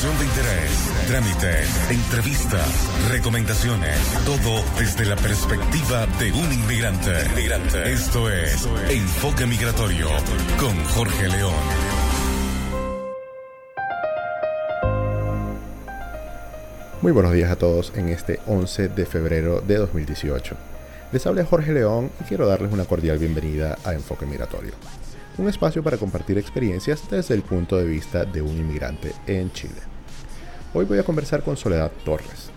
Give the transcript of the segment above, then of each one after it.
De interés, trámites, entrevistas, recomendaciones, todo desde la perspectiva de un inmigrante. Esto es Enfoque Migratorio con Jorge León. Muy buenos días a todos en este 11 de febrero de 2018. Les habla Jorge León y quiero darles una cordial bienvenida a Enfoque Migratorio un espacio para compartir experiencias desde el punto de vista de un inmigrante en Chile. Hoy voy a conversar con Soledad Torres.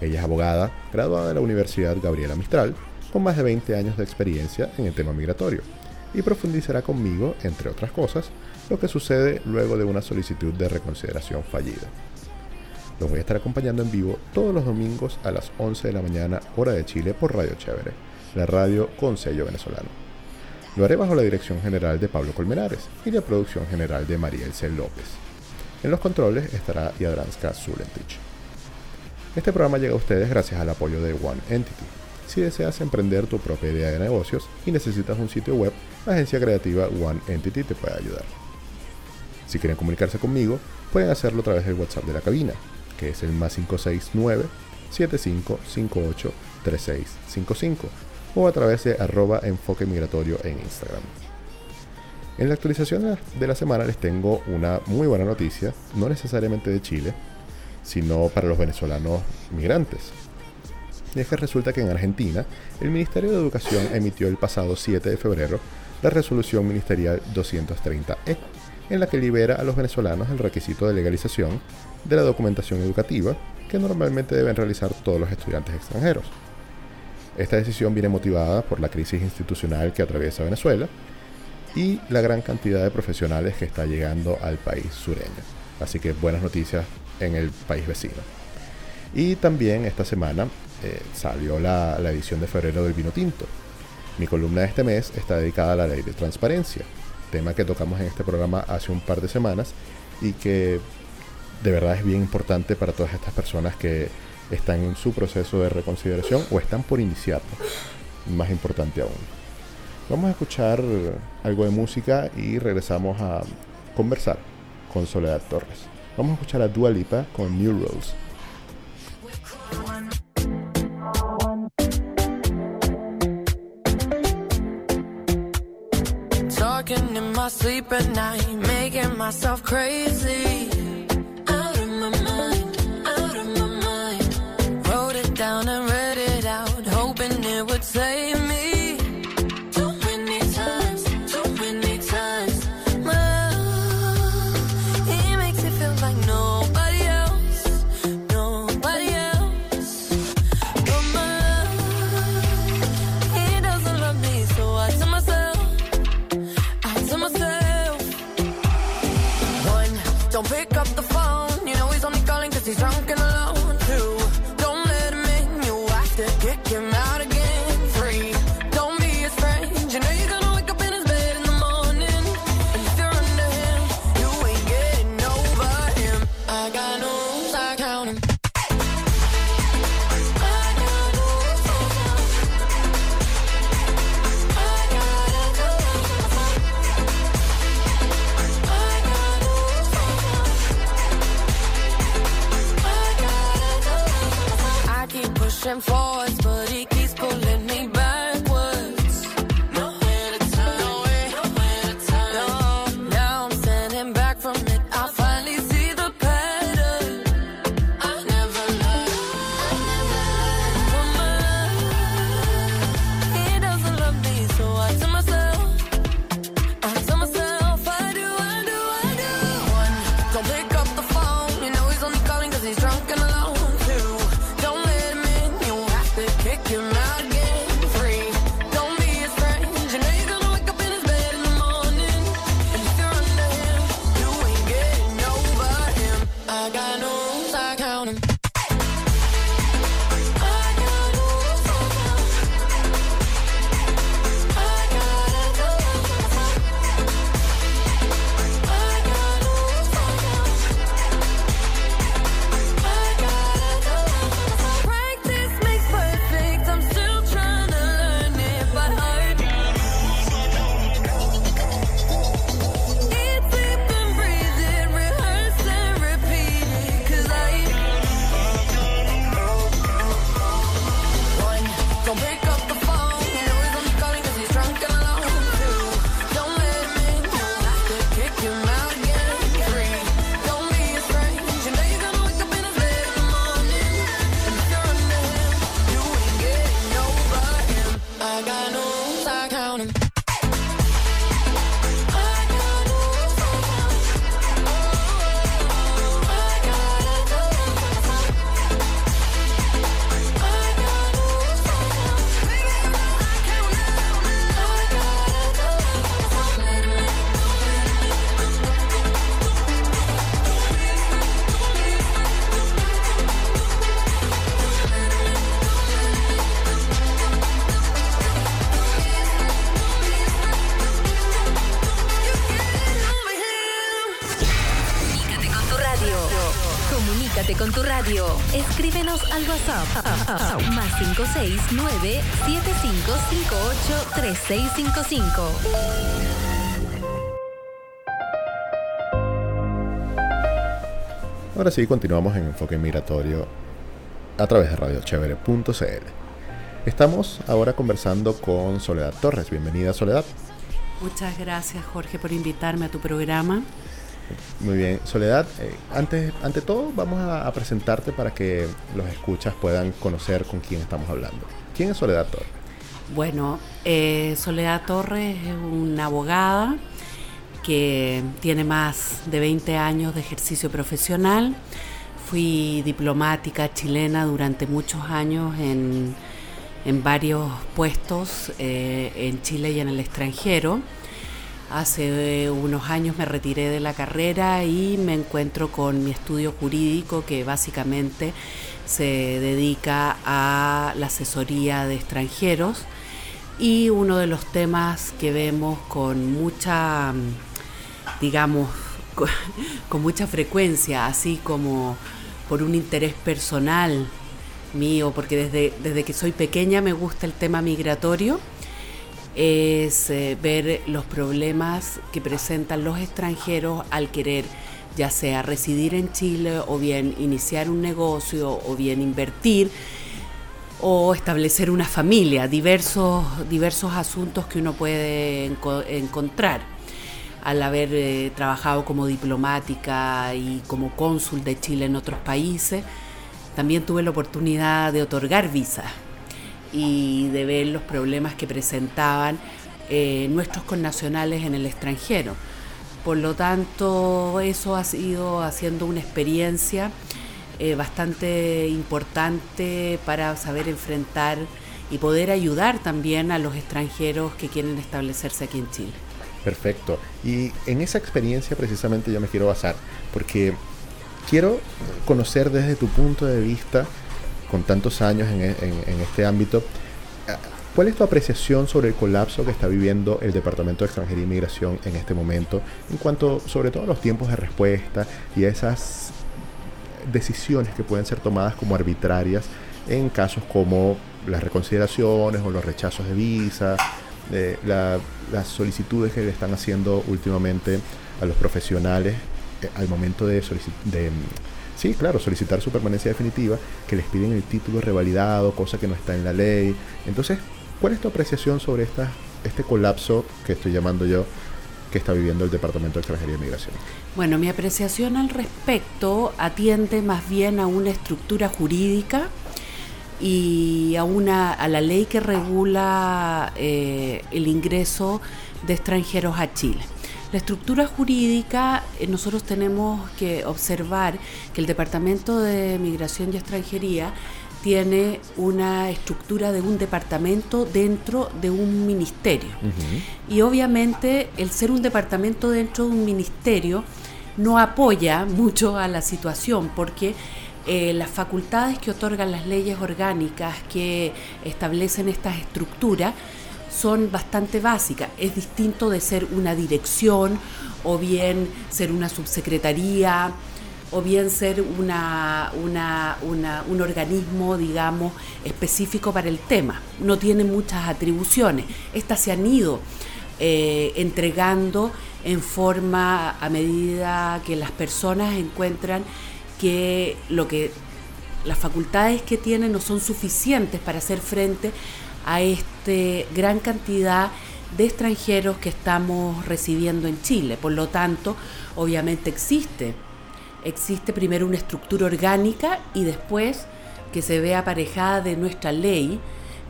Ella es abogada, graduada de la Universidad Gabriela Mistral, con más de 20 años de experiencia en el tema migratorio, y profundizará conmigo, entre otras cosas, lo que sucede luego de una solicitud de reconsideración fallida. Los voy a estar acompañando en vivo todos los domingos a las 11 de la mañana, hora de Chile, por Radio Chévere, la radio con sello venezolano. Lo haré bajo la dirección general de Pablo Colmenares y la producción general de María Elce López. En los controles estará Yadranska Zulentich. Este programa llega a ustedes gracias al apoyo de One Entity. Si deseas emprender tu propia idea de negocios y necesitas un sitio web, la agencia creativa One Entity te puede ayudar. Si quieren comunicarse conmigo, pueden hacerlo a través del WhatsApp de la cabina, que es el más 569 7558 3655 o a través de arroba enfoque migratorio en Instagram. En la actualización de la semana les tengo una muy buena noticia, no necesariamente de Chile, sino para los venezolanos migrantes. Y es que resulta que en Argentina, el Ministerio de Educación emitió el pasado 7 de febrero la resolución ministerial 230E, en la que libera a los venezolanos el requisito de legalización de la documentación educativa que normalmente deben realizar todos los estudiantes extranjeros. Esta decisión viene motivada por la crisis institucional que atraviesa Venezuela y la gran cantidad de profesionales que está llegando al país sureño. Así que buenas noticias en el país vecino. Y también esta semana eh, salió la, la edición de febrero del vino tinto. Mi columna de este mes está dedicada a la ley de transparencia, tema que tocamos en este programa hace un par de semanas y que de verdad es bien importante para todas estas personas que están en su proceso de reconsideración o están por iniciarlo. Más importante aún. Vamos a escuchar algo de música y regresamos a conversar con Soledad Torres. Vamos a escuchar a Dua Lipa con New Rules. Talking in my sleep at night, making myself crazy. Out of my mind, out of my mind. Wrote it down and read it out, hoping it would save 569-7558-3655. Ahora sí, continuamos en Enfoque Migratorio a través de radiochevere.cl. Estamos ahora conversando con Soledad Torres. Bienvenida, Soledad. Muchas gracias, Jorge, por invitarme a tu programa. Muy bien, Soledad, eh, antes, ante todo vamos a, presentarte para que los escuchas puedan conocer con quién estamos hablando. ¿Quién es Soledad Torres? Bueno, eh, Soledad Torres es una abogada que tiene más de 20 años de ejercicio profesional. Fui diplomática chilena durante muchos años en, varios puestos eh, en Chile y en el extranjero. Hace unos años me retiré de la carrera y me encuentro con mi estudio jurídico que básicamente se dedica a la asesoría de extranjeros. Y uno de los temas que vemos con mucha, digamos, con mucha frecuencia, así como por un interés personal mío, porque desde, desde que soy pequeña me gusta el tema migratorio, es eh, ver los problemas que presentan los extranjeros al querer ya sea residir en Chile o bien iniciar un negocio o bien invertir o establecer una familia, diversos, diversos asuntos que uno puede encontrar al haber eh, trabajado como diplomática y como cónsul de Chile en otros países. También tuve la oportunidad de otorgar visas y de ver los problemas que presentaban eh, nuestros connacionales en el extranjero. Por lo tanto, eso ha sido haciendo una experiencia eh, bastante importante para saber enfrentar y poder ayudar también a los extranjeros que quieren establecerse aquí en Chile. Perfecto. Y en esa experiencia precisamente yo me quiero basar, porque quiero conocer desde tu punto de vista con tantos años en, este ámbito, ¿cuál es tu apreciación sobre el colapso que está viviendo el Departamento de Extranjería e Inmigración en este momento, en cuanto sobre todo a los tiempos de respuesta y a esas decisiones que pueden ser tomadas como arbitrarias en casos como las reconsideraciones o los rechazos de visa, eh, las solicitudes que le están haciendo últimamente a los profesionales eh, al momento de, de Sí, claro, solicitar su permanencia definitiva, que les piden el título revalidado, cosa que no está en la ley. Entonces, ¿cuál es tu apreciación sobre esta, este colapso que estoy llamando yo que está viviendo el Departamento de Extranjería y Migración? Bueno, mi apreciación al respecto atiende más bien a una estructura jurídica y a, una, a la ley que regula eh, el ingreso de extranjeros a Chile. La estructura jurídica, eh, nosotros tenemos que observar que el Departamento de Migración y Extranjería tiene una estructura de un departamento dentro de un ministerio. Y obviamente el ser un departamento dentro de un ministerio no apoya mucho a la situación porque eh, las facultades que otorgan las leyes orgánicas que establecen estas estructuras son bastante básicas. Es distinto de ser una dirección o bien ser una subsecretaría o bien ser una, un organismo, digamos, específico para el tema. No tiene muchas atribuciones. Estas se han ido eh, entregando en forma a medida que las personas encuentran que lo que las facultades que tienen no son suficientes para hacer frente a esta gran cantidad de extranjeros que estamos recibiendo en Chile. Por lo tanto, obviamente existe, existe primero una estructura orgánica y después que se ve aparejada de nuestra ley,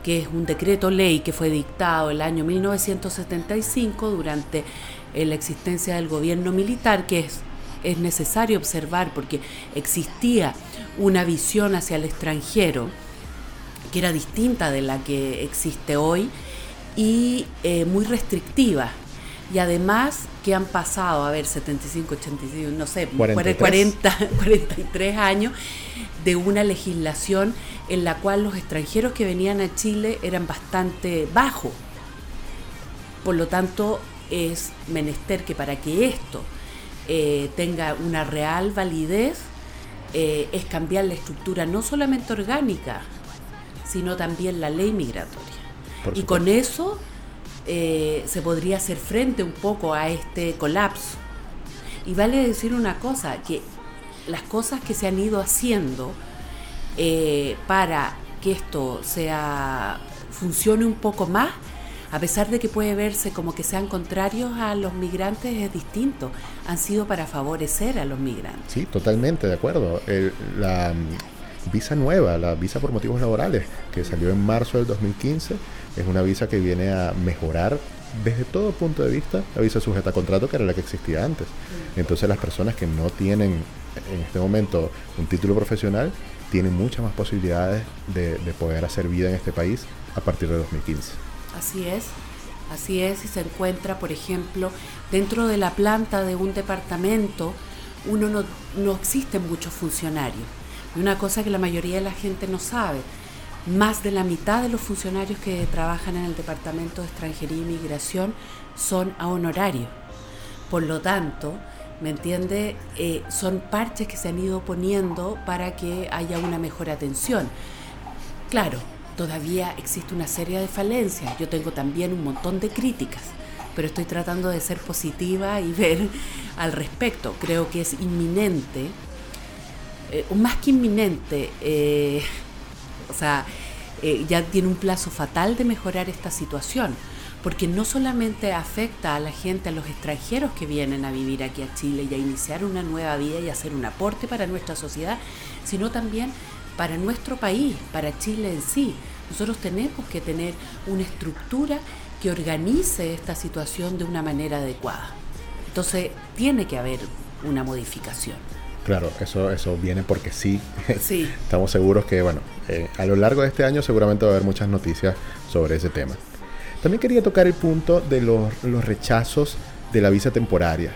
que es un decreto ley que fue dictado el año 1975 durante la existencia del gobierno militar, que es, es necesario observar porque existía una visión hacia el extranjero que era distinta de la que existe hoy y eh, muy restrictiva. Y además que han pasado, a ver, 75, 85, no sé, 43. 40, 43 años de una legislación en la cual los extranjeros que venían a Chile eran bastante bajos. Por lo tanto, es menester que para que esto eh, tenga una real validez, eh, es cambiar la estructura no solamente orgánica, sino también la ley migratoria. Y con eso eh, se podría hacer frente un poco a este colapso. Y vale decir una cosa, que las cosas que se han ido haciendo eh, para que esto sea funcione un poco más, a pesar de que puede verse como que sean contrarios a los migrantes, es distinto. Han sido para favorecer a los migrantes. Sí, totalmente, de acuerdo. la visa nueva, la visa por motivos laborales, que salió en marzo del 2015, es una visa que viene a mejorar desde todo punto de vista la visa sujeta a contrato, que era la que existía antes. Entonces las personas que no tienen en este momento un título profesional tienen muchas más posibilidades de, de poder hacer vida en este país a partir de 2015. Así es, así es, y se encuentra, por ejemplo, dentro de la planta de un departamento, uno no, no existen muchos funcionarios. Y una cosa que la mayoría de la gente no sabe, más de la mitad de los funcionarios que trabajan en el Departamento de Extranjería y Migración son a honorario. Por lo tanto, ¿me entiende? Eh, son parches que se han ido poniendo para que haya una mejor atención. Claro, todavía existe una serie de falencias. Yo tengo también un montón de críticas, pero estoy tratando de ser positiva y ver al respecto. Creo que es inminente, eh, más que inminente, eh, o sea, eh, ya tiene un plazo fatal de mejorar esta situación, porque no solamente afecta a la gente, a los extranjeros que vienen a vivir aquí a Chile y a iniciar una nueva vida y hacer un aporte para nuestra sociedad, sino también para nuestro país, para Chile en sí. Nosotros tenemos que tener una estructura que organice esta situación de una manera adecuada. Entonces, tiene que haber una modificación. Claro, eso, eso viene porque sí. sí. Estamos seguros que, bueno, eh, a lo largo de este año seguramente va a haber muchas noticias sobre ese tema. También quería tocar el punto de los, rechazos de la visa temporaria.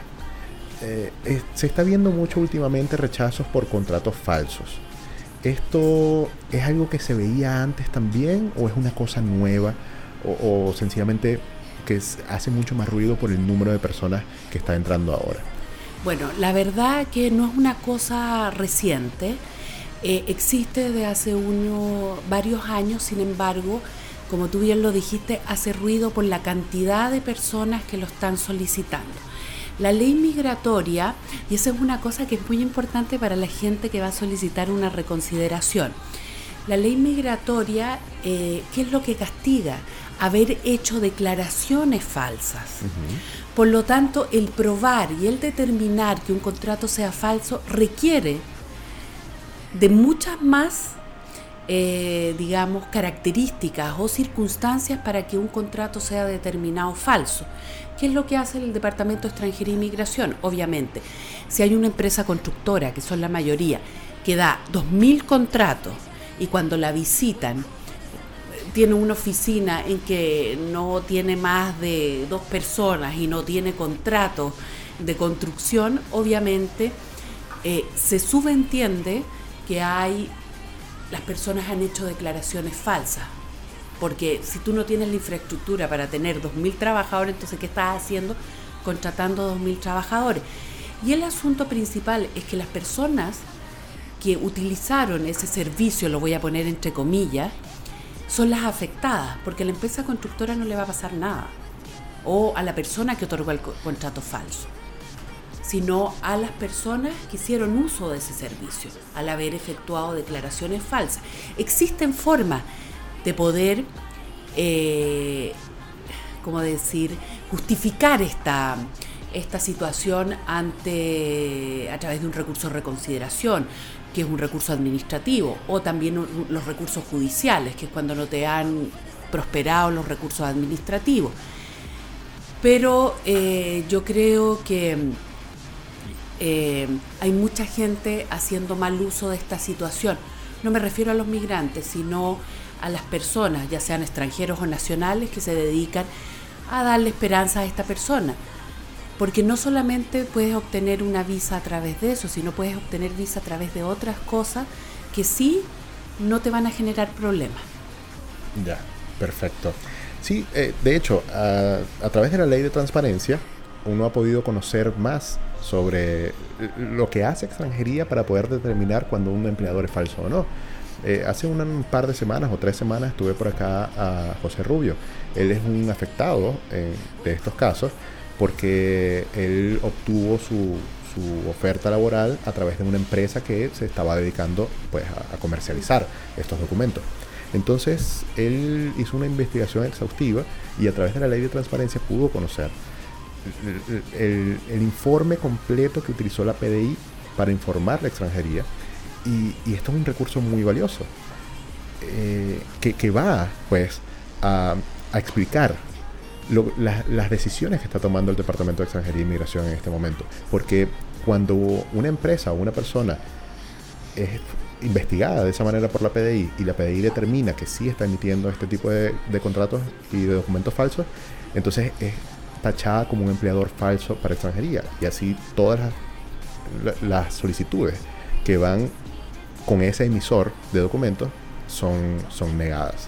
Eh, se está viendo mucho últimamente rechazos por contratos falsos. ¿Esto es algo que se veía antes también o es una cosa nueva o, sencillamente que hace mucho más ruido por el número de personas que está entrando ahora? Bueno, la verdad que no es una cosa reciente, eh, existe desde hace uno, varios años, sin embargo, como tú bien lo dijiste, hace ruido por la cantidad de personas que lo están solicitando. La ley migratoria, y eso es una cosa que es muy importante para la gente que va a solicitar una reconsideración. La ley migratoria, eh, ¿qué es lo que castiga? Haber hecho declaraciones falsas. Por lo tanto, el probar y el determinar que un contrato sea falso requiere de muchas más eh, digamos, características o circunstancias para que un contrato sea determinado falso. ¿Qué es lo que hace el Departamento de Extranjería e Inmigración? Obviamente, si hay una empresa constructora, que son la mayoría, que da 2.000 contratos y cuando la visitan tiene una oficina en que no tiene más de dos personas y no tiene contratos de construcción, obviamente eh, se subentiende que hay las personas han hecho declaraciones falsas. Porque si tú no tienes la infraestructura para tener 2.000 trabajadores, entonces ¿qué estás haciendo? Contratando 2.000 trabajadores. Y el asunto principal es que las personas que utilizaron ese servicio, lo voy a poner entre comillas, son las afectadas, porque a la empresa constructora no le va a pasar nada. O a la persona que otorgó el contrato falso sino a las personas que hicieron uso de ese servicio al haber efectuado declaraciones falsas. Existen formas de poder, eh, como decir?, justificar esta, esta situación ante a través de un recurso de reconsideración, que es un recurso administrativo, o también los recursos judiciales, que es cuando no te han prosperado los recursos administrativos. Pero eh, yo creo que eh, hay mucha gente haciendo mal uso de esta situación. No me refiero a los migrantes, sino a las personas, ya sean extranjeros o nacionales, que se dedican a darle esperanza a esta persona. Porque no solamente puedes obtener una visa a través de eso, sino puedes obtener visa a través de otras cosas que sí no te van a generar problemas. Ya, perfecto. Sí, eh, de hecho, a, través de la ley de transparencia, uno ha podido conocer más sobre lo que hace extranjería para poder determinar cuando un empleador es falso o no. Eh, hace un par de semanas o tres semanas estuve por acá a José Rubio. Él es un afectado de estos casos porque él obtuvo su, oferta laboral a través de una empresa que se estaba dedicando pues, a, comercializar estos documentos. Entonces él hizo una investigación exhaustiva y a través de la ley de transparencia pudo conocer el, informe completo que utilizó la PDI para informar la extranjería y, esto es un recurso muy valioso eh, que, va pues a, explicar las decisiones que está tomando el Departamento de Extranjería e Inmigración en este momento. Porque cuando una empresa o una persona es investigada de esa manera por la PDI y la PDI determina que sí está emitiendo este tipo de, contratos y de documentos falsos, entonces es tachada como un empleador falso para extranjería. Y así todas las, solicitudes que van con ese emisor de documentos son, son negadas.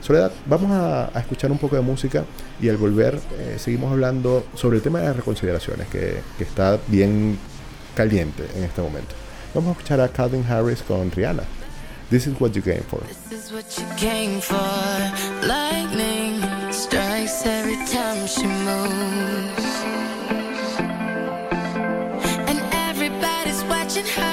Soledad, vamos a, escuchar un poco de música y al volver eh, seguimos hablando sobre el tema de las reconsideraciones que, que está bien caliente en este momento. Vamos a escuchar a Calvin Harris con Rihanna. This is what you came for. This is what you came for. Lightning strikes every time she moves. And everybody's watching her,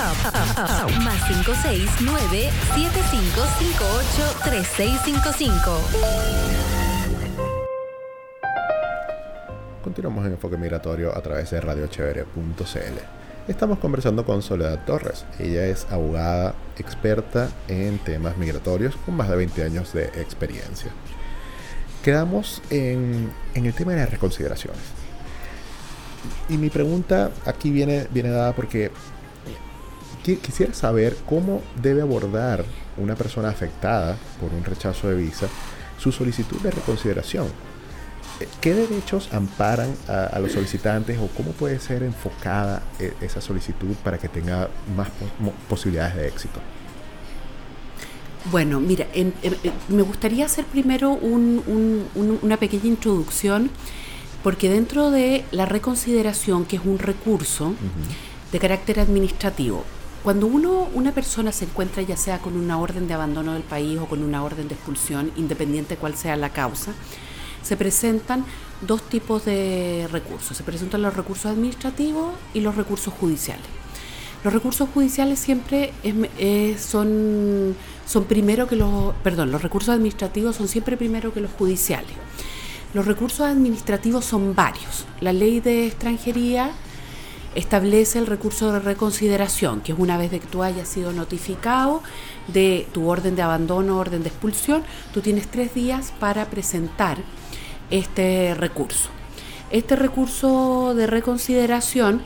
WhatsApp. Más 569 7558 3655. Continuamos en Enfoque Migratorio a través de radiochevere.cl. Estamos conversando con Soledad Torres. Ella es abogada experta en temas migratorios con más de 20 años de experiencia. Quedamos en, el tema de las reconsideraciones. Y mi pregunta aquí viene, viene dada porque quisiera saber cómo debe abordar una persona afectada por un rechazo de visa su solicitud de reconsideración ¿Qué derechos amparan a, los solicitantes o cómo puede ser enfocada e, esa solicitud para que tenga más posibilidades de éxito? Bueno, mira, me gustaría hacer primero una pequeña introducción, porque dentro de la reconsideración, que es un recurso de carácter administrativo, cuando uno, una persona se encuentra ya sea con una orden de abandono del país o con una orden de expulsión, independiente cuál sea la causa, se presentan dos tipos de recursos. Se presentan los recursos administrativos y los recursos judiciales. Los recursos judiciales siempre son, son primero que los, perdón, los recursos administrativos son siempre primero que los judiciales. Los recursos administrativos son varios. La ley de extranjería establece el recurso de reconsideración, que es una vez de que tú hayas sido notificado de tu orden de abandono, orden de expulsión, tú tienes tres días para presentar este recurso. Este recurso de reconsideración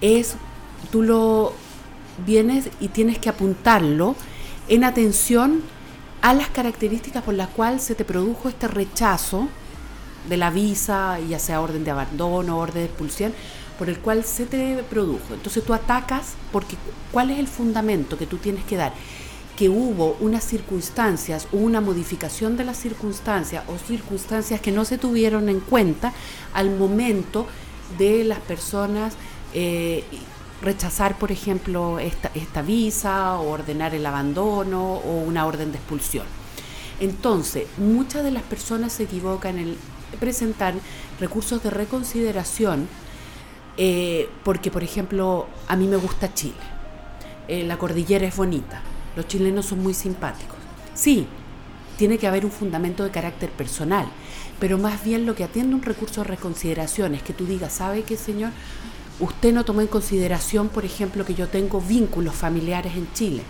es, tú lo vienes y tienes que apuntarlo en atención a las características por las cuales se te produjo este rechazo de la visa, ya sea orden de abandono, orden de expulsión, por el cual se te produjo. Entonces tú atacas porque cuál es el fundamento que tú tienes que dar que hubo unas circunstancias o una modificación de las circunstancias o circunstancias que no se tuvieron en cuenta al momento de las personas eh, rechazar, por ejemplo, esta, esta visa o ordenar el abandono o una orden de expulsión. Entonces, muchas de las personas se equivocan en presentar recursos de reconsideración eh, porque, por ejemplo, a mí me gusta Chile, eh, la cordillera es bonita, los chilenos son muy simpáticos. Sí, tiene que haber un fundamento de carácter personal, pero más bien lo que atiende un recurso de reconsideración es que tú digas, ¿sabe qué, señor? Usted no tomó en consideración, por ejemplo, que yo tengo vínculos familiares en Chile.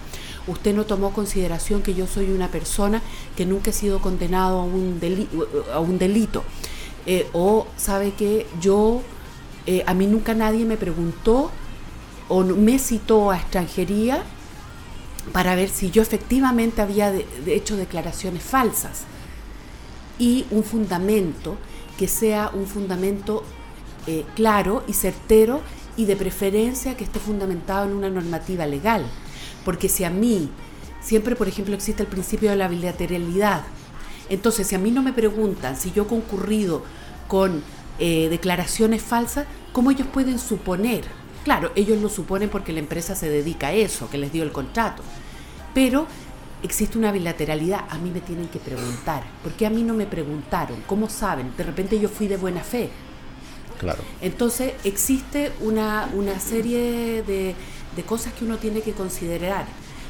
Usted no tomó en consideración que yo soy una persona que nunca he sido condenado a un, delito. Eh, o sabe que yo, eh, a mí nunca nadie me preguntó o me citó a extranjería para ver si yo efectivamente había hecho declaraciones falsas y un fundamento que sea un fundamento eh, claro y certero y de preferencia que esté fundamentado en una normativa legal. Porque si a mí, siempre por ejemplo existe el principio de la bilateralidad, entonces si a mí no me preguntan si yo he concurrido con eh, declaraciones falsas, ¿cómo ellos pueden suponer Claro, ellos lo suponen porque la empresa se dedica a eso, que les dio el contrato. Pero existe una bilateralidad. A mí me tienen que preguntar. ¿Por qué a mí no me preguntaron? ¿Cómo saben? De repente yo fui de buena fe. Claro. Entonces existe una, serie de, de cosas que uno tiene que considerar.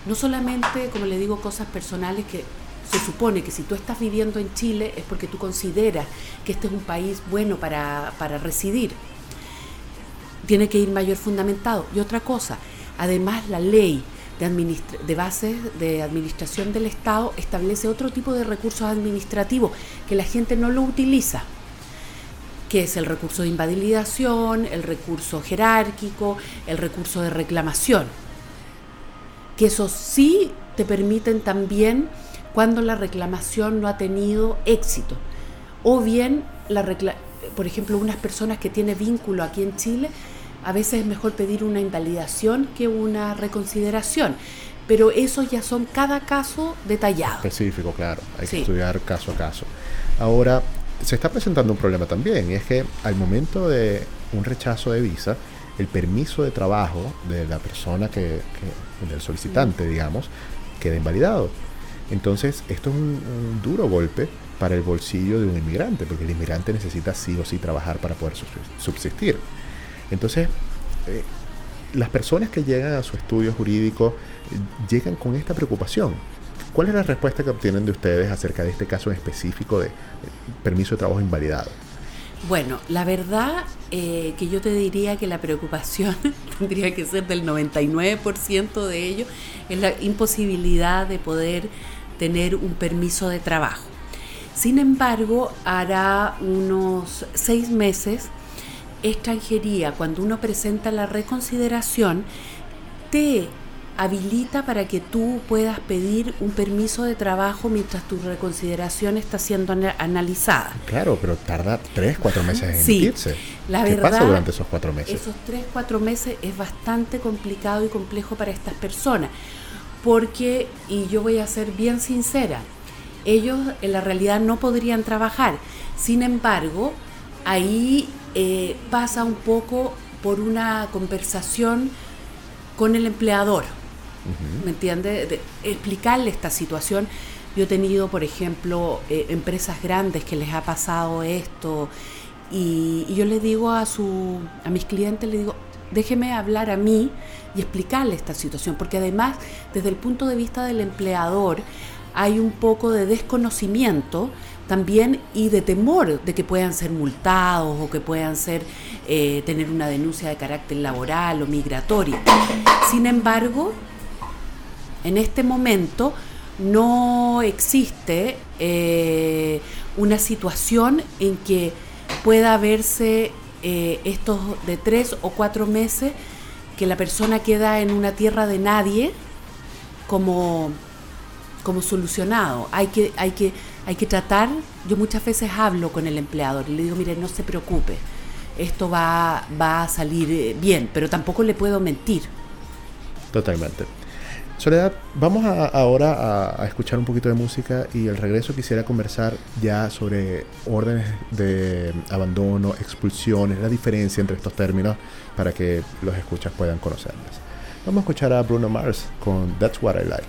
No solamente, como le digo, cosas personales que se supone que si tú estás viviendo en Chile es porque tú consideras que este es un país bueno para, para residir tiene que ir mayor fundamentado. Y otra cosa, además la ley de, de bases de administración del Estado establece otro tipo de recursos administrativos que la gente no lo utiliza que es el recurso de invalidación, el recurso jerárquico, el recurso de reclamación, que eso sí te permiten también cuando la reclamación no ha tenido éxito, o bien, la por ejemplo, unas personas que tienen vínculo aquí en Chile a veces es mejor pedir una invalidación que una reconsideración, pero eso ya son cada caso detallado. Específico, claro, hay que estudiar caso a caso. Ahora, se está presentando un problema también, y es que al momento de un rechazo de visa, el permiso de trabajo de la persona que, del solicitante, digamos, queda invalidado. Entonces, esto es un, duro golpe para el bolsillo de un inmigrante, porque el inmigrante necesita sí o sí trabajar para poder subsistir. Entonces, eh, las personas que llegan a su estudio jurídico eh, llegan con esta preocupación. ¿Cuál es la respuesta que obtienen de ustedes acerca de este caso en específico de eh, permiso de trabajo invalidado? Bueno, la verdad eh, que yo te diría que la preocupación tendría que ser del 99% de ello, es la imposibilidad de poder tener un permiso de trabajo. Sin embargo, hará unos seis meses, extranjería, cuando uno presenta la reconsideración, te habilita para que tú puedas pedir un permiso de trabajo mientras tu reconsideración está siendo analizada. Claro, pero tarda tres, cuatro meses en emitirse. La ¿Qué verdad, pasa durante esos cuatro meses? Esos tres, cuatro meses es bastante complicado y complejo para estas personas. Porque, y yo voy a ser bien sincera, ellos en la realidad no podrían trabajar. Sin embargo, ahí eh, pasa un poco por una conversación con el empleador ¿me entiende? explicarle esta situación. Yo he tenido, por ejemplo, eh, empresas grandes que les ha pasado esto y, yo le digo a, su, a mis clientes, le digo, déjeme hablar a mí y explicarle esta situación, porque además, desde el punto de vista del empleador, hay un poco de desconocimiento también y de temor de que puedan ser multados o que puedan ser eh, tener una denuncia de carácter laboral o migratoria. Sin embargo, en este momento no existe eh, una situación en que pueda verse eh, estos de tres o cuatro meses que la persona queda en una tierra de nadie como, como solucionado. Hay que, hay, que, hay que tratar, yo muchas veces hablo con el empleador y le digo, mire, no se preocupe, esto va, va a salir eh, bien, pero tampoco le puedo mentir. Totalmente. Soledad, vamos ahora a, escuchar un poquito de música y al regreso quisiera conversar ya sobre órdenes de abandono, expulsiones, la diferencia entre estos términos para que los escuchas puedan conocerlas. Vamos a escuchar a Bruno Mars con That's What I Like.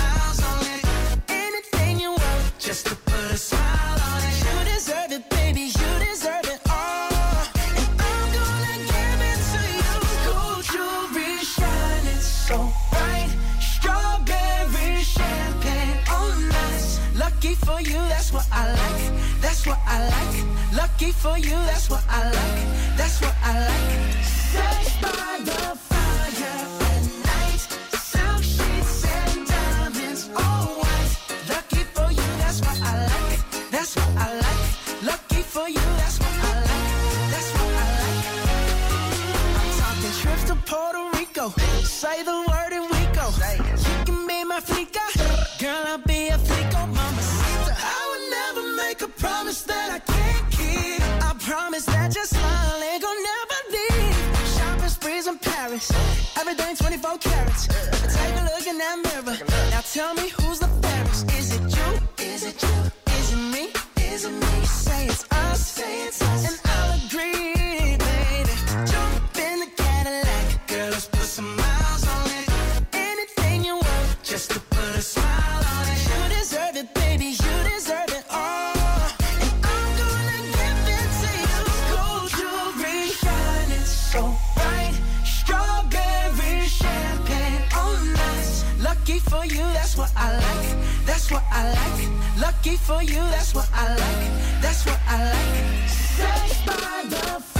That's what I like. Lucky for you, that's what I like. That's what I like. Sex by the fire at night. Silk tell me who's That's what I like. Lucky for you, that's what I like. That's what I like. Sex by the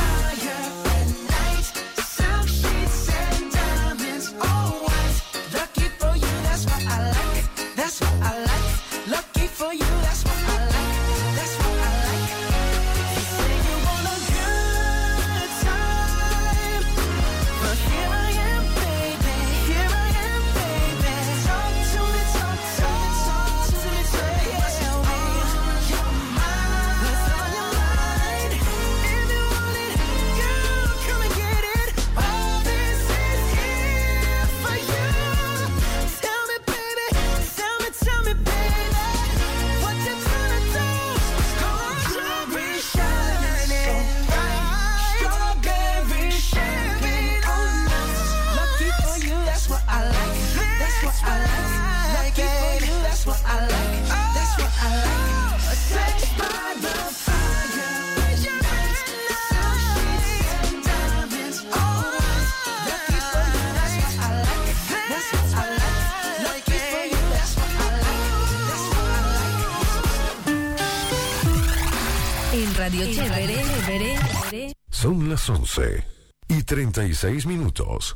Son las 11 y 36 minutos.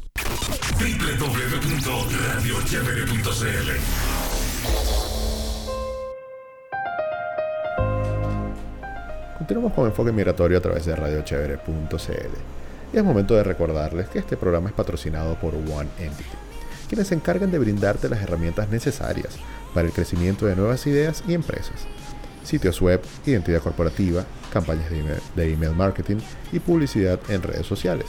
Continuamos con Enfoque Migratorio a través de radiochevere.cl. Y es momento de recordarles que este programa es patrocinado por One Entity, quienes se encargan de brindarte las herramientas necesarias para el crecimiento de nuevas ideas y empresas. Sitios web, identidad corporativa, campañas de email, marketing y publicidad en redes sociales.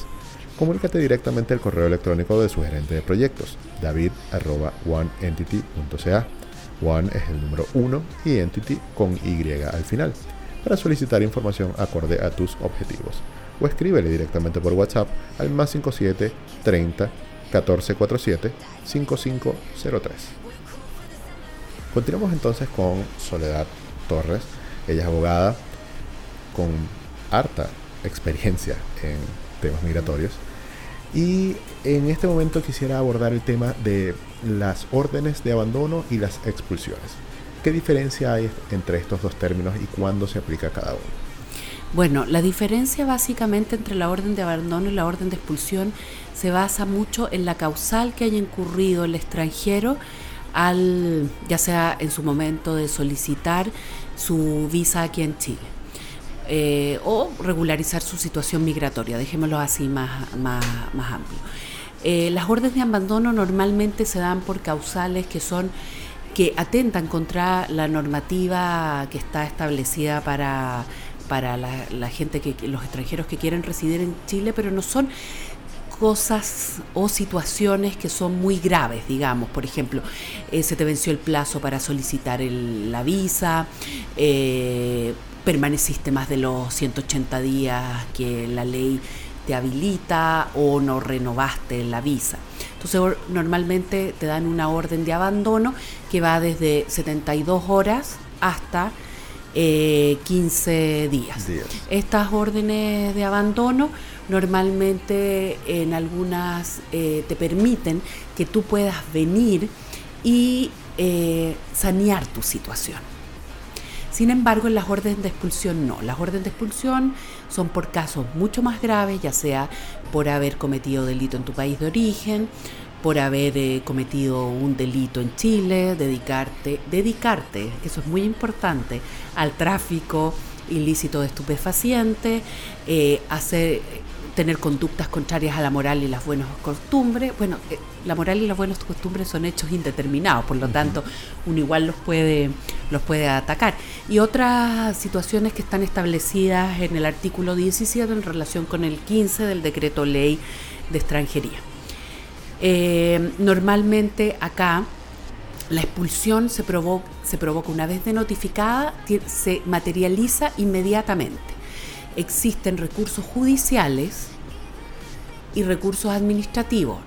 Comunícate directamente al correo electrónico de su gerente de proyectos, david.oneentity.ca. One es el número 1 y Entity con Y al final, para solicitar información acorde a tus objetivos. O escríbele directamente por WhatsApp al más 57 30 1447 5503. Continuamos entonces con Soledad Torres. Ella es abogada con harta experiencia en temas migratorios. Y en este momento quisiera abordar el tema de las órdenes de abandono y las expulsiones. ¿Qué diferencia hay entre estos dos términos y cuándo se aplica cada uno? Bueno, la diferencia básicamente entre la orden de abandono y la orden de expulsión se basa mucho en la causal que haya incurrido el extranjero al, ya sea en su momento de solicitar su visa aquí en Chile. Eh, o regularizar su situación migratoria, dejémoslo así más, más, más amplio. Eh, las órdenes de abandono normalmente se dan por causales que son que atentan contra la normativa que está establecida para, para la, gente que los extranjeros que quieren residir en Chile, pero no son cosas o situaciones que son muy graves, digamos. Por ejemplo, eh, se te venció el plazo para solicitar la visa, permaneciste más de los 180 días que la ley te habilita o no renovaste la visa. Entonces normalmente te dan una orden de abandono que va desde 72 horas hasta 15 eh, días. Estas órdenes de abandono normalmente en algunas eh, te permiten que tú puedas venir y eh, sanear tu situación. Sin embargo, en las órdenes de expulsión no. Las órdenes de expulsión son por casos mucho más graves, ya sea por haber cometido delito en tu país de origen, por haber eh, cometido un delito en Chile, dedicarte, dedicarte, eso es muy importante, al tráfico ilícito de estupefacientes, eh, hacer tener conductas contrarias a la moral y las buenas costumbres. Bueno, eh, la moral y las buenas costumbres son hechos indeterminados, por lo tanto, uno igual los puede, los puede atacar. Y otras situaciones que están establecidas en el artículo 17 en relación con el 15 del decreto ley de extranjería. Eh, normalmente acá la expulsión se provoca, se provoca una vez de notificada, se materializa inmediatamente. Existen recursos judiciales y recursos administrativos.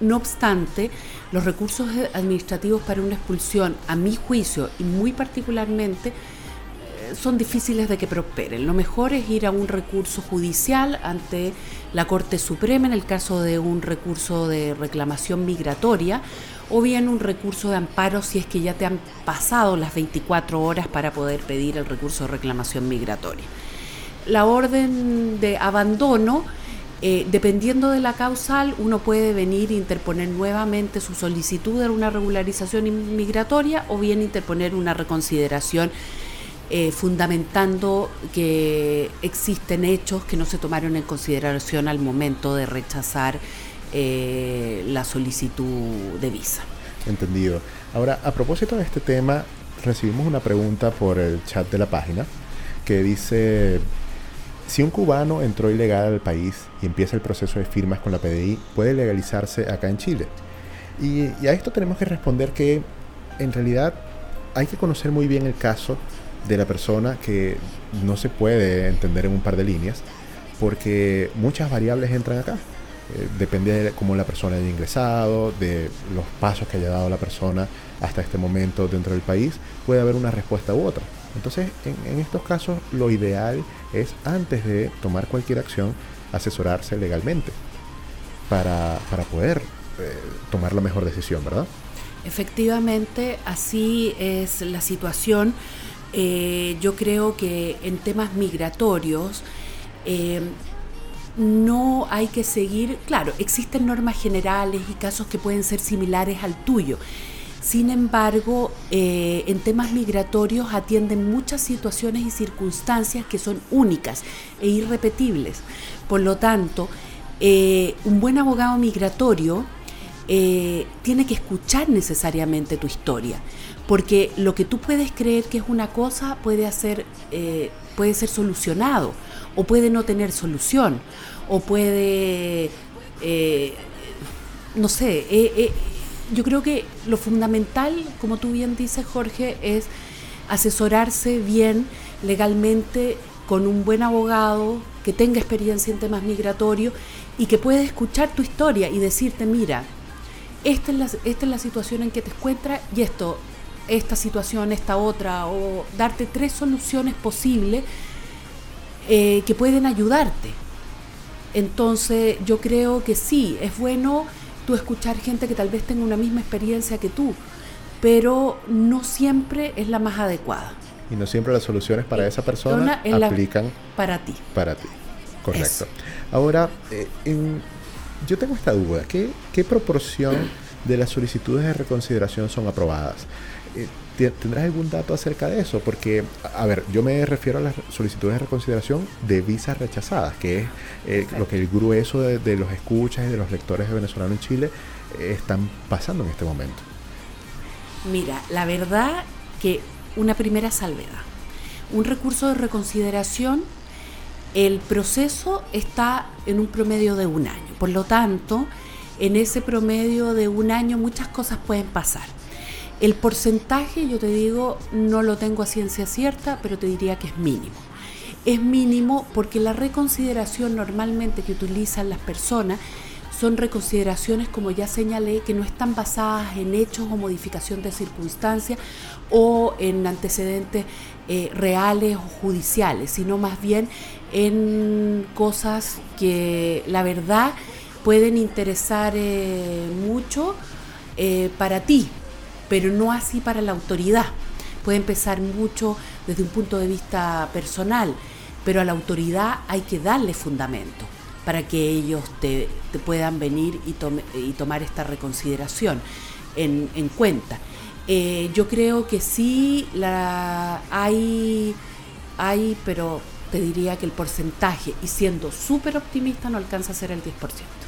No obstante, los recursos administrativos para una expulsión, a mi juicio y muy particularmente, son difíciles de que prosperen. Lo mejor es ir a un recurso judicial ante la Corte Suprema en el caso de un recurso de reclamación migratoria o bien un recurso de amparo si es que ya te han pasado las 24 horas para poder pedir el recurso de reclamación migratoria. La orden de abandono, eh, dependiendo de la causal, uno puede venir e interponer nuevamente su solicitud de una regularización migratoria o bien interponer una reconsideración eh, fundamentando que existen hechos que no se tomaron en consideración al momento de rechazar eh, la solicitud de visa. Entendido. Ahora, a propósito de este tema, recibimos una pregunta por el chat de la página que dice, si un cubano entró ilegal al país y empieza el proceso de firmas con la PDI, ¿puede legalizarse acá en Chile? Y, a esto tenemos que responder que en realidad hay que conocer muy bien el caso de la persona que no se puede entender en un par de líneas porque muchas variables entran acá. Eh, depende de cómo la persona haya ingresado, de los pasos que haya dado la persona hasta este momento dentro del país, puede haber una respuesta u otra. Entonces, en, estos casos, lo ideal es, antes de tomar cualquier acción, asesorarse legalmente para, poder eh, tomar la mejor decisión, ¿verdad? Efectivamente, así es la situación eh, yo creo que en temas migratorios eh, no hay que seguir, claro, existen normas generales y casos que pueden ser similares al tuyo. Sin embargo, eh, en temas migratorios atienden muchas situaciones y circunstancias que son únicas e irrepetibles. Por lo tanto, un buen abogado migratorio tiene que escuchar necesariamente tu historia porque lo que tú puedes creer que es una cosa puede, hacer, eh, puede ser solucionado o puede no tener solución o puede, eh, no sé, eh, yo creo que lo fundamental, como tú bien dices Jorge, es asesorarse bien legalmente con un buen abogado que tenga experiencia en temas migratorios y que pueda escuchar tu historia y decirte, mira, esta es la, esta es la situación en que te encuentras y esto esta situación, esta otra, o darte tres soluciones posibles eh, que pueden ayudarte. Entonces yo creo que sí, es bueno tú escuchar gente que tal vez tenga una misma experiencia que tú, pero no siempre es la más adecuada. Y no siempre las soluciones para esa persona aplican para ti. Para ti, correcto. Ahora, eh, yo tengo esta duda, ¿qué, ¿qué proporción de las solicitudes de reconsideración son aprobadas? Eh, ¿Tendrás algún dato acerca de eso? Porque, a ver, yo me refiero a las solicitudes de reconsideración de visas rechazadas, que es eh, lo que el grueso de, los escuchas y de los lectores de venezolano en Chile eh, están pasando en este momento. Mira, la verdad que una primera salvedad. Un recurso de reconsideración, el proceso está en un promedio de un año. Por lo tanto, en ese promedio de un año muchas cosas pueden pasar. El porcentaje, yo te digo, no lo tengo a ciencia cierta, pero te diría que es mínimo. Es mínimo porque la reconsideración normalmente que utilizan las personas son reconsideraciones, como ya señalé, que no están basadas en hechos o modificación de circunstancias o en antecedentes eh, reales o judiciales, sino más bien en cosas que la verdad pueden interesar eh, mucho eh, para ti, pero no así para la autoridad. Puede empezar mucho desde un punto de vista personal, pero a la autoridad hay que darle fundamento para que ellos te, puedan venir y, tomar esta reconsideración en, cuenta. Eh, yo creo que sí hay, hay, pero te diría que el porcentaje, y siendo súper optimista, no alcanza a ser el 10%.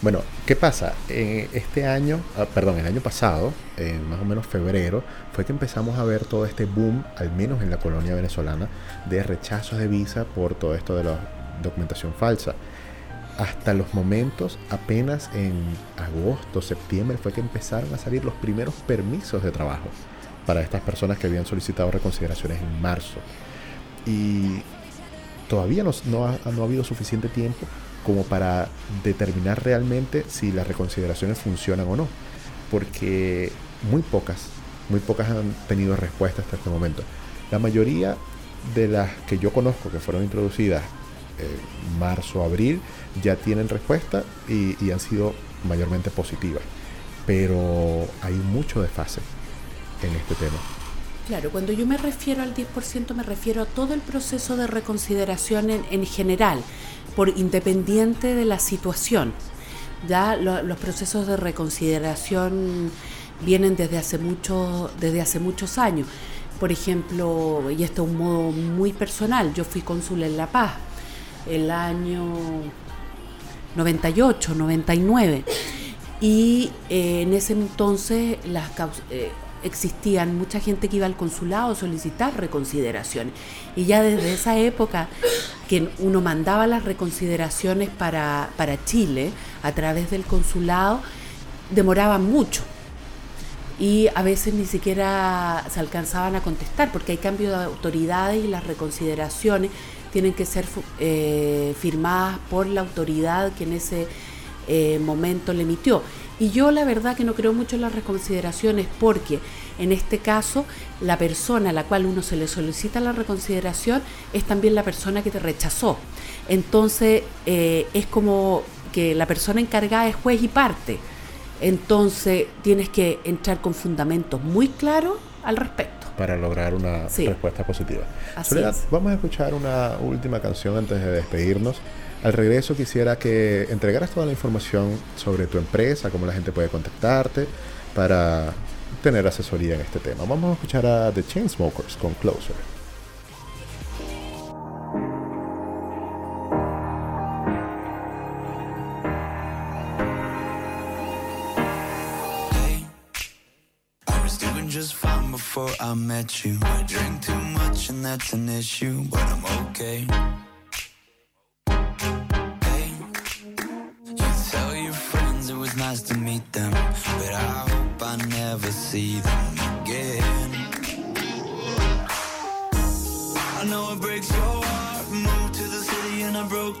Bueno, ¿qué pasa? este año, ah, perdón, el año pasado, en más o menos febrero, fue que empezamos a ver todo este boom, al menos en la colonia venezolana, de rechazos de visa por todo esto de la documentación falsa. Hasta los momentos, apenas en agosto, septiembre, fue que empezaron a salir los primeros permisos de trabajo para estas personas que habían solicitado reconsideraciones en marzo. Y todavía no ha habido suficiente tiempo como para determinar realmente si las reconsideraciones funcionan o no. Porque muy pocas, muy pocas han tenido respuesta hasta este momento. La mayoría de las que yo conozco que fueron introducidas en marzo, abril, ya tienen respuesta y, y han sido mayormente positivas. Pero hay mucho desfase en este tema. Claro, cuando yo me refiero al 10% me refiero a todo el proceso de reconsideración en, en general, por independiente de la situación. Ya los procesos de reconsideración vienen desde hace, mucho, desde hace muchos años. Por ejemplo, y esto es un modo muy personal, yo fui cónsul en La Paz el año 98, 99. Y eh, en ese entonces las eh, existían mucha gente que iba al consulado a solicitar reconsideraciones. Y ya desde esa época que uno mandaba las reconsideraciones para, para Chile a través del consulado, demoraban mucho. Y a veces ni siquiera se alcanzaban a contestar porque hay cambio de autoridades y las reconsideraciones tienen que ser eh, firmadas por la autoridad que en ese eh, momento le emitió. Y yo la verdad que no creo mucho en las reconsideraciones porque en este caso la persona a la cual uno se le solicita la reconsideración es también la persona que te rechazó. Entonces eh, es como que la persona encargada es juez y parte. Entonces tienes que entrar con fundamentos muy claros al respecto. Para lograr una Sí. respuesta positiva. Así Soledad, es. vamos a escuchar una última canción antes de despedirnos. Al regreso quisiera que entregaras toda la información sobre tu empresa, cómo la gente puede contactarte para tener asesoría en este tema. Vamos a escuchar a The Chainsmokers con Closer. Nice to meet them, but I hope I never see them again. I know it breaks your heart. Moved to the city and I broke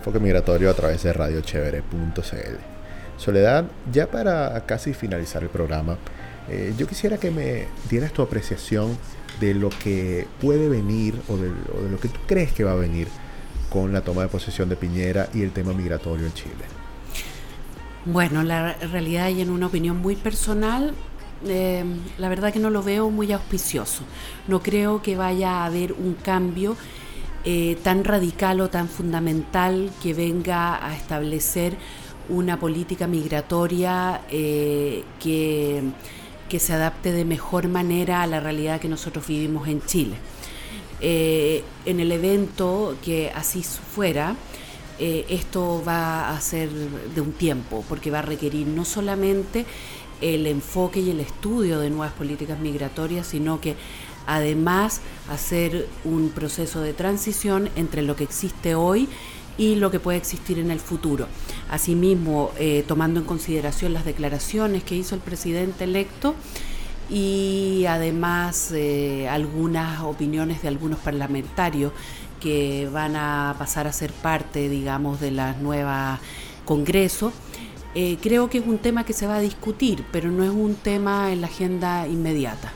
Enfoque Migratorio a través de radiochevere.cl. Soledad, ya para casi finalizar el programa, eh, yo quisiera que me dieras tu apreciación de lo que puede venir o de, o de lo que tú crees que va a venir con la toma de posesión de Piñera y el tema migratorio en Chile. Bueno, la realidad y en una opinión muy personal, eh, la verdad que no lo veo muy auspicioso. No creo que vaya a haber un cambio eh, tan radical o tan fundamental que venga a establecer una política migratoria eh, que, que se adapte de mejor manera a la realidad que nosotros vivimos en Chile. Eh, en el evento que así fuera, esto va a ser de un tiempo, porque va a requerir no solamente el enfoque y el estudio de nuevas políticas migratorias, sino que además hacer un proceso de transición entre lo que existe hoy y lo que puede existir en el futuro. Asimismo, eh, tomando en consideración las declaraciones que hizo el presidente electo y además eh, algunas opiniones de algunos parlamentarios que van a pasar a ser parte, digamos, de la nueva Congreso. Eh, creo que es un tema que se va a discutir, pero no es un tema en la agenda inmediata.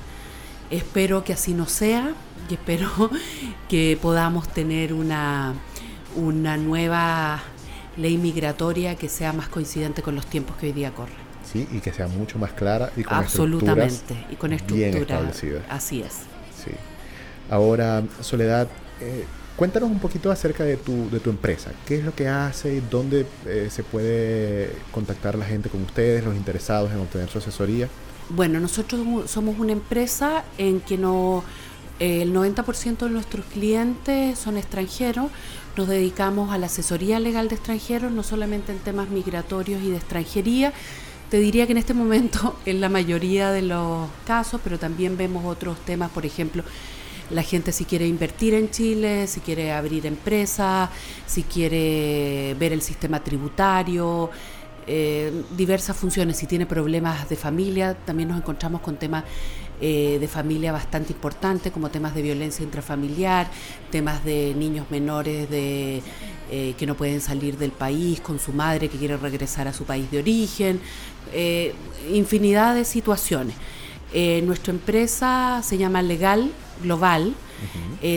Espero que así no sea y espero que podamos tener una, una nueva ley migratoria que sea más coincidente con los tiempos que hoy día corren. ¿sí? Y que sea mucho más clara y con Absolutamente, estructuras y con bien estructura. establecidas. Así es. Sí. Ahora, Soledad, eh, cuéntanos un poquito acerca de tu, de tu empresa. ¿Qué es lo que hace? ¿Dónde eh, se puede contactar la gente con ustedes, los interesados en obtener su asesoría? Bueno, nosotros somos una empresa en que no, eh, el 90% de nuestros clientes son extranjeros. Nos dedicamos a la asesoría legal de extranjeros, no solamente en temas migratorios y de extranjería. Te diría que en este momento, en la mayoría de los casos, pero también vemos otros temas, por ejemplo, la gente si quiere invertir en Chile, si quiere abrir empresa, si quiere ver el sistema tributario, eh, diversas funciones. Si tiene problemas de familia, también nos encontramos con temas eh, de familia bastante importantes, como temas de violencia intrafamiliar, temas de niños menores de, eh, que no pueden salir del país con su madre que quiere regresar a su país de origen, infinidad de situaciones. Nuestra empresa se llama Legal Global.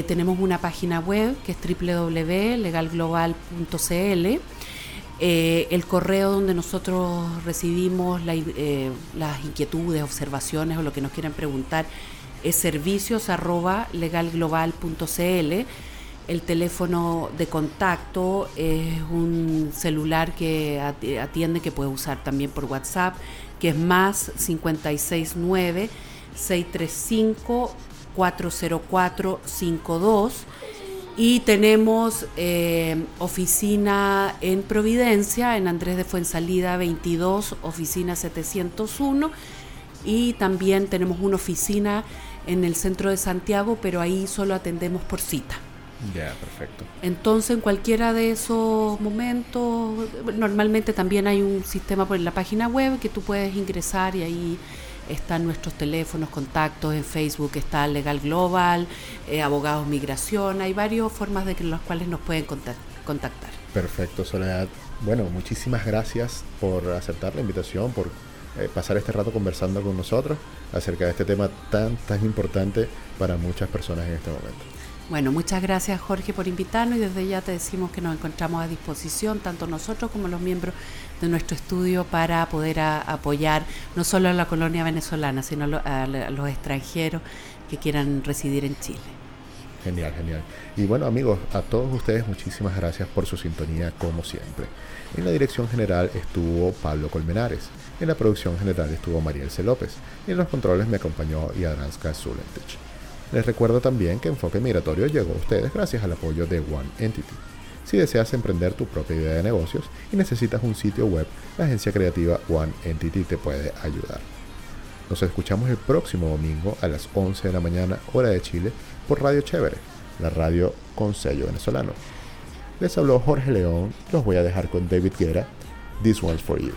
Tenemos una página web que es www.legalglobal.cl. Eh, el correo donde nosotros recibimos la eh, las inquietudes, observaciones o lo que nos quieran preguntar es servicios arroba legalglobal.cl. El teléfono de contacto es un celular que ati- atiende, que puede usar también por WhatsApp, que es más 569 635 40452 y tenemos eh, oficina en Providencia, en Andrés de Fuensalida 22, oficina 701 y también tenemos una oficina en el centro de Santiago, pero ahí solo atendemos por cita. Ya, perfecto. Entonces, en cualquiera de esos momentos, normalmente también hay un sistema por la página web que tú puedes ingresar y ahí están nuestros teléfonos, contactos, en Facebook está Legal Global, eh, Abogados Migración, hay varias formas de que las cuales nos pueden contac- contactar. Perfecto, Soledad. Bueno, muchísimas gracias por aceptar la invitación, por eh, pasar este rato conversando con nosotros acerca de este tema tan, tan importante para muchas personas en este momento. Bueno, muchas gracias Jorge por invitarnos y desde ya te decimos que nos encontramos a disposición, tanto nosotros como los miembros de nuestro estudio, para poder apoyar no solo a la colonia venezolana, sino a los extranjeros que quieran residir en Chile. Genial, genial. Y bueno, amigos, a todos ustedes muchísimas gracias por su sintonía como siempre. En la dirección general estuvo Pablo Colmenares. En la producción general estuvo Mariel C. López. Y en los controles me acompañó Yadranska Zulentich. Les recuerdo también que Enfoque Migratorio llegó a ustedes gracias al apoyo de One Entity. Si deseas emprender tu propia idea de negocios y necesitas un sitio web, la agencia creativa One Entity te puede ayudar. Nos escuchamos el próximo domingo a las 11 de la mañana, hora de Chile, por Radio Chévere, la radio con sello venezolano. Les habló Jorge León, los voy a dejar con David Guerra, This One's for You.